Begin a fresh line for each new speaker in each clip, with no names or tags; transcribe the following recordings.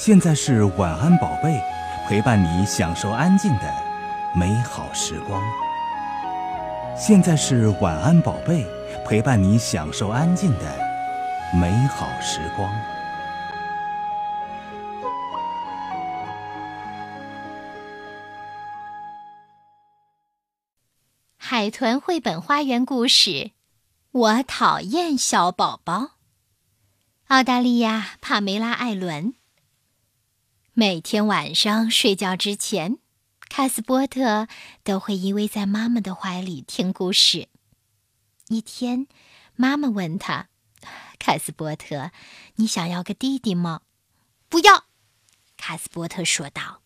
现在是晚安宝贝，陪伴你享受安静的美好时光。现在是晚安宝贝，陪伴你享受安静的美好时光。
海豚绘本花园故事：我讨厌小宝宝。澳大利亚帕梅拉·艾伦。每天晚上睡觉之前，卡斯波特都会依偎在妈妈的怀里听故事。一天，妈妈问他：“卡斯波特，你想要个弟弟吗？”“
不要。”
卡斯波特说道。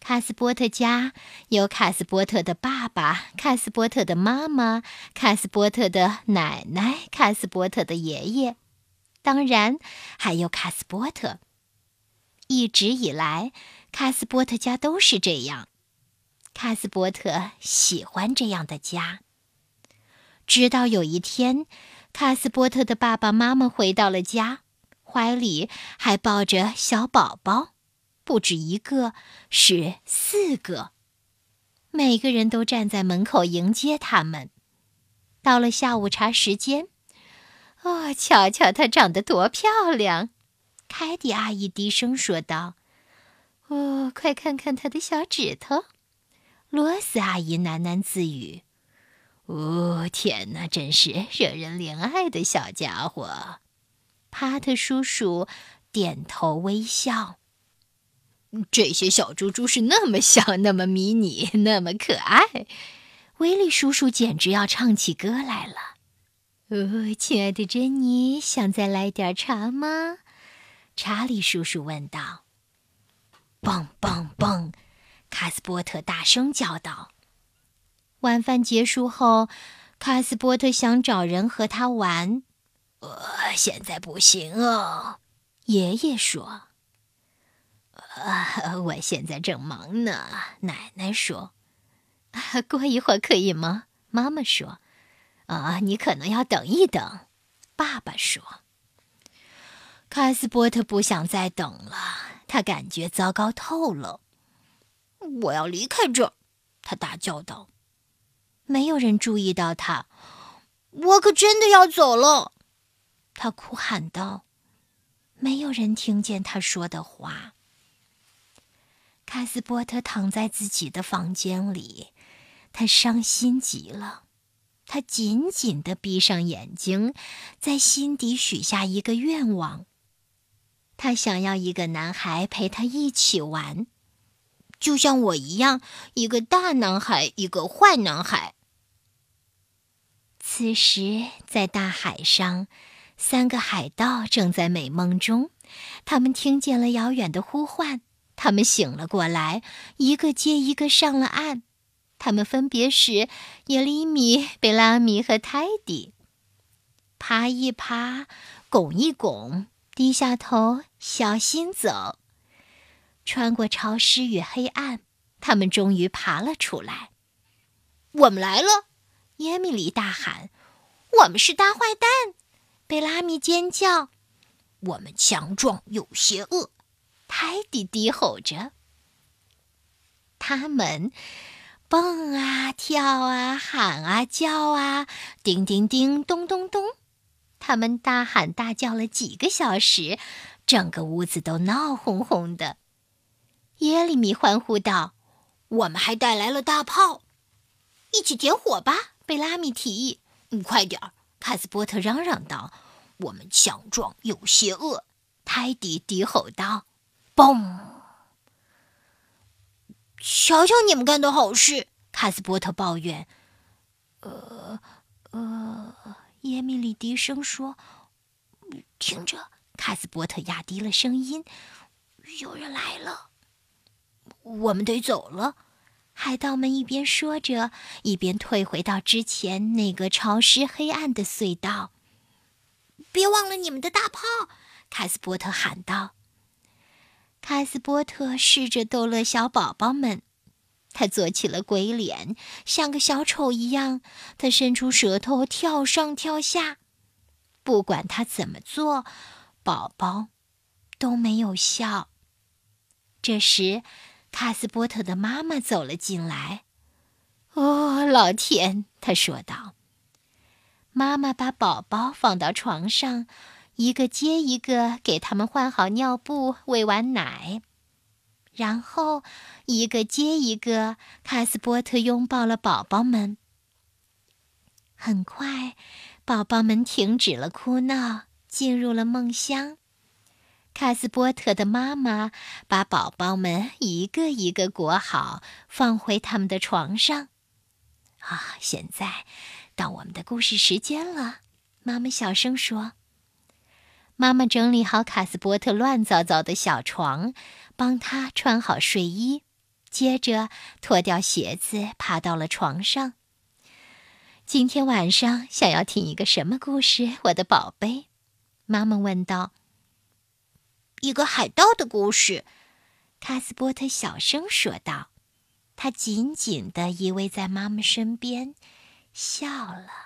卡斯波特家有卡斯波特的爸爸、卡斯波特的妈妈、卡斯波特的奶奶、卡斯波特的爷爷，当然还有卡斯波特。一直以来，卡斯波特家都是这样。卡斯波特喜欢这样的家。直到有一天，卡斯波特的爸爸妈妈回到了家，怀里还抱着小宝宝，不止一个，是四个。每个人都站在门口迎接他们。到了下午茶时间，哦，瞧瞧她长得多漂亮！凯蒂阿姨低声说道：“哦，快看看她的小指头。”罗斯阿姨喃喃自语：“哦，天哪，真是惹人怜爱的小家伙。”帕特叔叔点头微笑：“
这些小猪猪是那么小，那么迷你，那么可爱。”
威利叔叔简直要唱起歌来了：“哦，亲爱的珍妮，想再来点茶吗？”查理叔叔问道：“
蹦蹦蹦！”卡斯波特大声叫道。
晚饭结束后，卡斯波特想找人和他玩。
“呃，现在不行哦。”
爷爷说。
“呃，我现在正忙呢。”奶奶说。
“过一会儿可以吗？”妈妈说。
“啊，你可能要等一等。”
爸爸说。卡斯波特不想再等了，他感觉糟糕透了。
我要离开这儿！他大叫道。
没有人注意到他。
我可真的要走了！
他哭喊道。没有人听见他说的话。卡斯波特躺在自己的房间里，他伤心极了。他紧紧地闭上眼睛，在心底许下一个愿望。他想要一个男孩陪他一起玩，
就像我一样，一个大男孩，一个坏男孩。
此时，在大海上，三个海盗正在美梦中。他们听见了遥远的呼唤，他们醒了过来，一个接一个上了岸。他们分别是耶利米、贝拉米和泰迪。爬一爬，拱一拱。低下头，小心走。穿过潮湿与黑暗，他们终于爬了出来。
我们来了！
耶米里大喊：“
我们是大坏蛋！”
贝拉米尖叫：“
我们强壮又邪恶！”
泰迪低吼着。他们蹦啊跳啊喊啊叫啊，叮叮叮，咚咚咚。他们大喊大叫了几个小时，整个屋子都闹哄哄的。耶利米欢呼道：“
我们还带来了大炮，
一起点火吧！”贝拉米提议。
“嗯，快点儿！”卡斯波特嚷嚷道。“我们强壮又邪恶。”
泰迪低吼道。
“嘣！瞧瞧你们干的好事！”卡斯波特抱怨。
“，呃。”耶米丽低声说：“听着。”卡斯波特压低了声音：“有人来了，
我们得走了。”
海盗们一边说着，一边退回到之前那个潮湿黑暗的隧道。
“别忘了你们的大炮！”
卡斯波特喊道。卡斯波特试着逗乐小宝宝们。他做起了鬼脸，像个小丑一样。他伸出舌头，跳上跳下。不管他怎么做，宝宝都没有笑。这时，卡斯波特的妈妈走了进来。“哦，老天！”他说道。妈妈把宝宝放到床上，一个接一个给他们换好尿布、喂完奶，然后一个接一个，卡斯波特拥抱了宝宝们。很快，宝宝们停止了哭闹，进入了梦乡。卡斯波特的妈妈把宝宝们一个一个裹好，放回他们的床上。啊，现在。到我们的故事时间了，妈妈小声说：“妈妈整理好卡斯波特乱糟糟的小床，帮他穿好睡衣，接着脱掉鞋子，爬到了床上。今天晚上想要听一个什么故事，我的宝贝？”妈妈问道。
“一个海盗的故事。”
卡斯波特小声说道。他紧紧地依偎在妈妈身边。笑了。